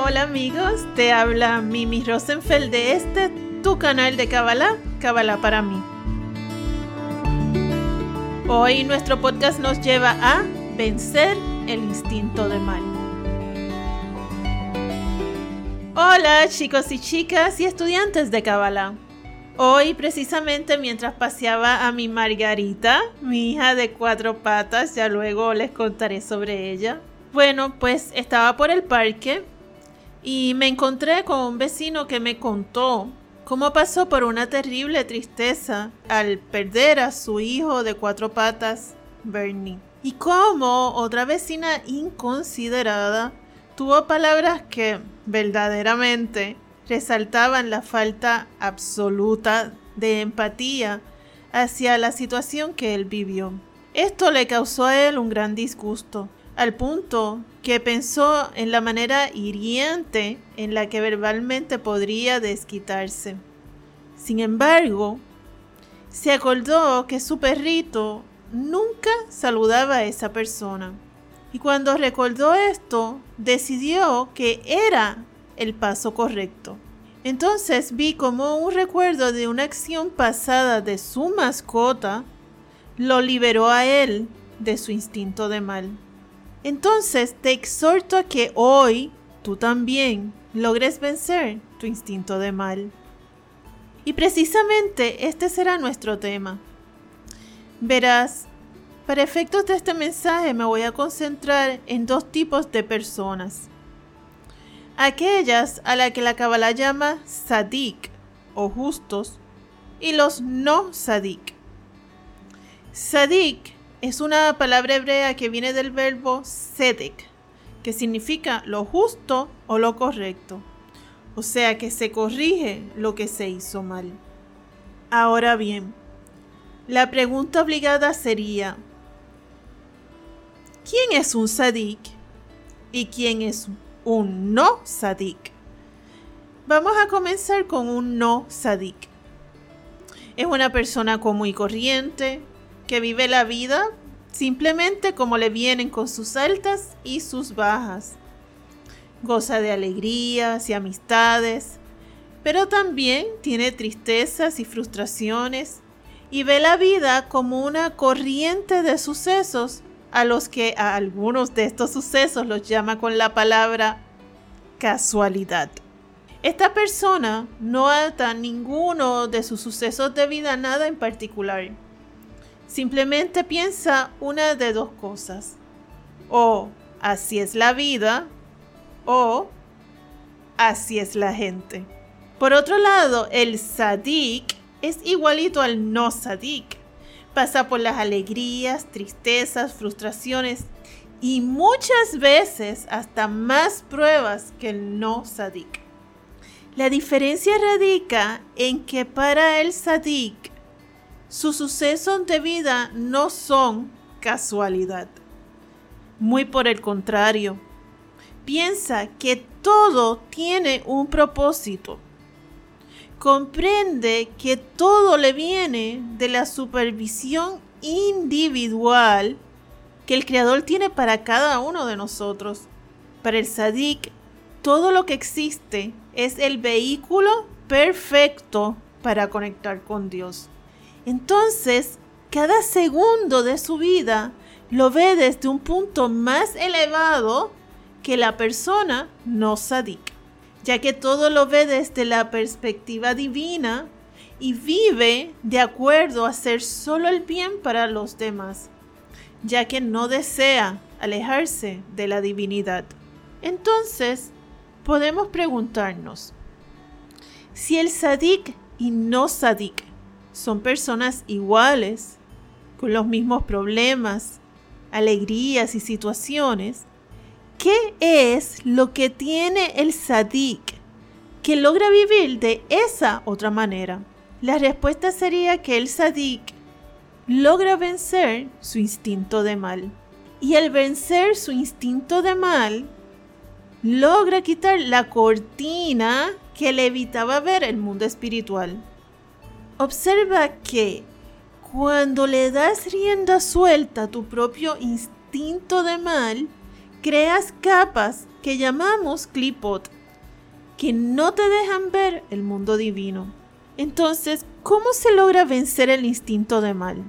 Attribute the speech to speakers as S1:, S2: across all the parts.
S1: Hola amigos, te habla Mimi Rosenfeld de este tu canal de Kabbalah, Kabbalah para mí. Hoy nuestro podcast nos lleva a vencer el instinto de mal. Hola chicos y chicas y estudiantes de Kabbalah. Hoy precisamente mientras paseaba a mi Margarita, mi hija de cuatro patas, ya luego les contaré sobre ella. Bueno, pues estaba por el parque y me encontré con un vecino que me contó cómo pasó por una terrible tristeza al perder a su hijo de cuatro patas, Bernie. Y cómo otra vecina inconsiderada tuvo palabras que verdaderamente resaltaban la falta absoluta de empatía hacia la situación que él vivió. Esto le causó a él un gran disgusto, al punto que pensó en la manera hiriente en la que verbalmente podría desquitarse. Sin embargo, se acordó que su perrito nunca saludaba a esa persona. Y cuando recordó esto, decidió que era el paso correcto. Entonces vi como un recuerdo de una acción pasada de su mascota lo liberó a él de su instinto de mal. Entonces te exhorto a que hoy tú también logres vencer tu instinto de mal. Y precisamente este será nuestro tema. Verás, para efectos de este mensaje me voy a concentrar en dos tipos de personas. Aquellas a las que la Kabbalah llama sadik o justos y los no sadik. Sadik es una palabra hebrea que viene del verbo sedek, que significa lo justo o lo correcto. O sea que se corrige lo que se hizo mal. Ahora bien, la pregunta obligada sería, ¿quién es un sadik y quién es un no sadik? Vamos a comenzar con un no sadik. Es una persona común y corriente, que vive la vida simplemente como le vienen con sus altas y sus bajas. Goza de alegrías y amistades, pero también tiene tristezas y frustraciones y ve la vida como una corriente de sucesos a los que a algunos de estos sucesos los llama con la palabra casualidad. Esta persona no ata ninguno de sus sucesos de vida a nada en particular Simplemente piensa una de dos cosas. O así es la vida o así es la gente. Por otro lado, el sadik es igualito al no sadik. Pasa por las alegrías, tristezas, frustraciones y muchas veces hasta más pruebas que el no sadik. La diferencia radica en que para el sadik sus sucesos de vida no son casualidad. Muy por el contrario, piensa que todo tiene un propósito. Comprende que todo le viene de la supervisión individual que el Creador tiene para cada uno de nosotros. Para el Sadik, todo lo que existe es el vehículo perfecto para conectar con Dios. Entonces, cada segundo de su vida lo ve desde un punto más elevado que la persona no sadik, ya que todo lo ve desde la perspectiva divina y vive de acuerdo a hacer solo el bien para los demás, ya que no desea alejarse de la divinidad. Entonces, podemos preguntarnos, si el sadik y no sadik son personas iguales, con los mismos problemas, alegrías y situaciones. ¿Qué es lo que tiene el sadik que logra vivir de esa otra manera? La respuesta sería que el sadik logra vencer su instinto de mal. Y al vencer su instinto de mal, logra quitar la cortina que le evitaba ver el mundo espiritual. Observa que cuando le das rienda suelta a tu propio instinto de mal, creas capas que llamamos clipot, que no te dejan ver el mundo divino. Entonces, ¿cómo se logra vencer el instinto de mal?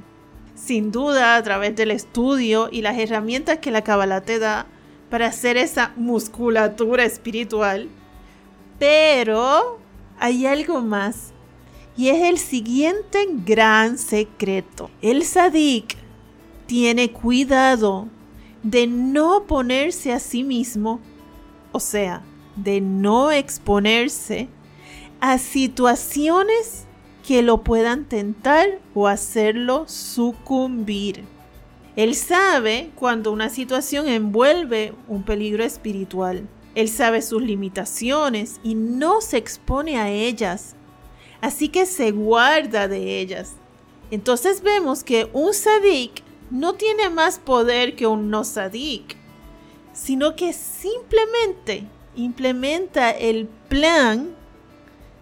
S1: Sin duda, a través del estudio y las herramientas que la Kabbalah te da para hacer esa musculatura espiritual. Pero hay algo más. Y es el siguiente gran secreto. El sadik tiene cuidado de no ponerse a sí mismo, o sea, de no exponerse a situaciones que lo puedan tentar o hacerlo sucumbir. Él sabe cuando una situación envuelve un peligro espiritual. Él sabe sus limitaciones y no se expone a ellas. Así que se guarda de ellas. Entonces vemos que un sadik no tiene más poder que un no sino que simplemente implementa el plan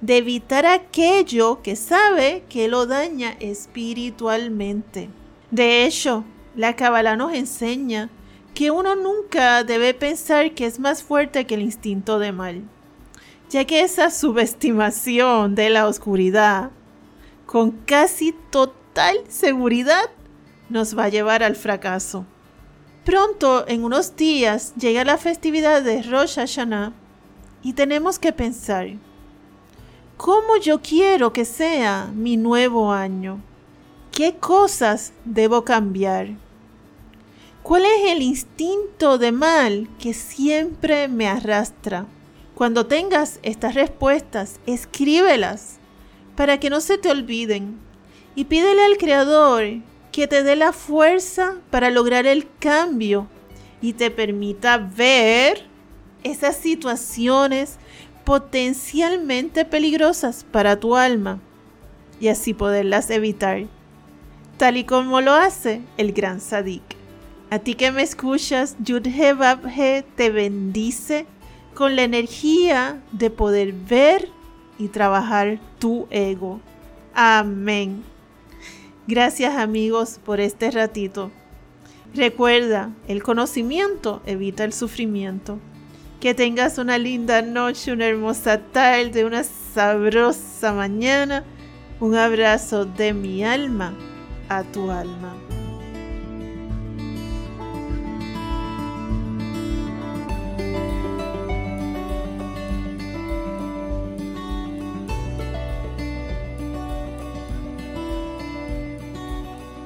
S1: de evitar aquello que sabe que lo daña espiritualmente. De hecho, la Kabbalah nos enseña que uno nunca debe pensar que es más fuerte que el instinto de mal, ya que esa subestimación de la oscuridad, con casi total seguridad, nos va a llevar al fracaso. Pronto, en unos días, llega la festividad de Rosh Hashanah y tenemos que pensar, ¿Cómo yo quiero que sea mi nuevo año? ¿Qué cosas debo cambiar? ¿Cuál es el instinto de mal que siempre me arrastra? Cuando tengas estas respuestas, escríbelas para que no se te olviden y pídele al Creador que te dé la fuerza para lograr el cambio y te permita ver esas situaciones potencialmente peligrosas para tu alma y así poderlas evitar, tal y como lo hace el gran Sadik. A ti que me escuchas, Yudhe Babhe te bendice con la energía de poder ver y trabajar tu ego. Amén. Gracias amigos por este ratito. Recuerda, el conocimiento evita el sufrimiento. Que tengas una linda noche, una hermosa tarde, una sabrosa mañana. Un abrazo de mi alma a tu alma.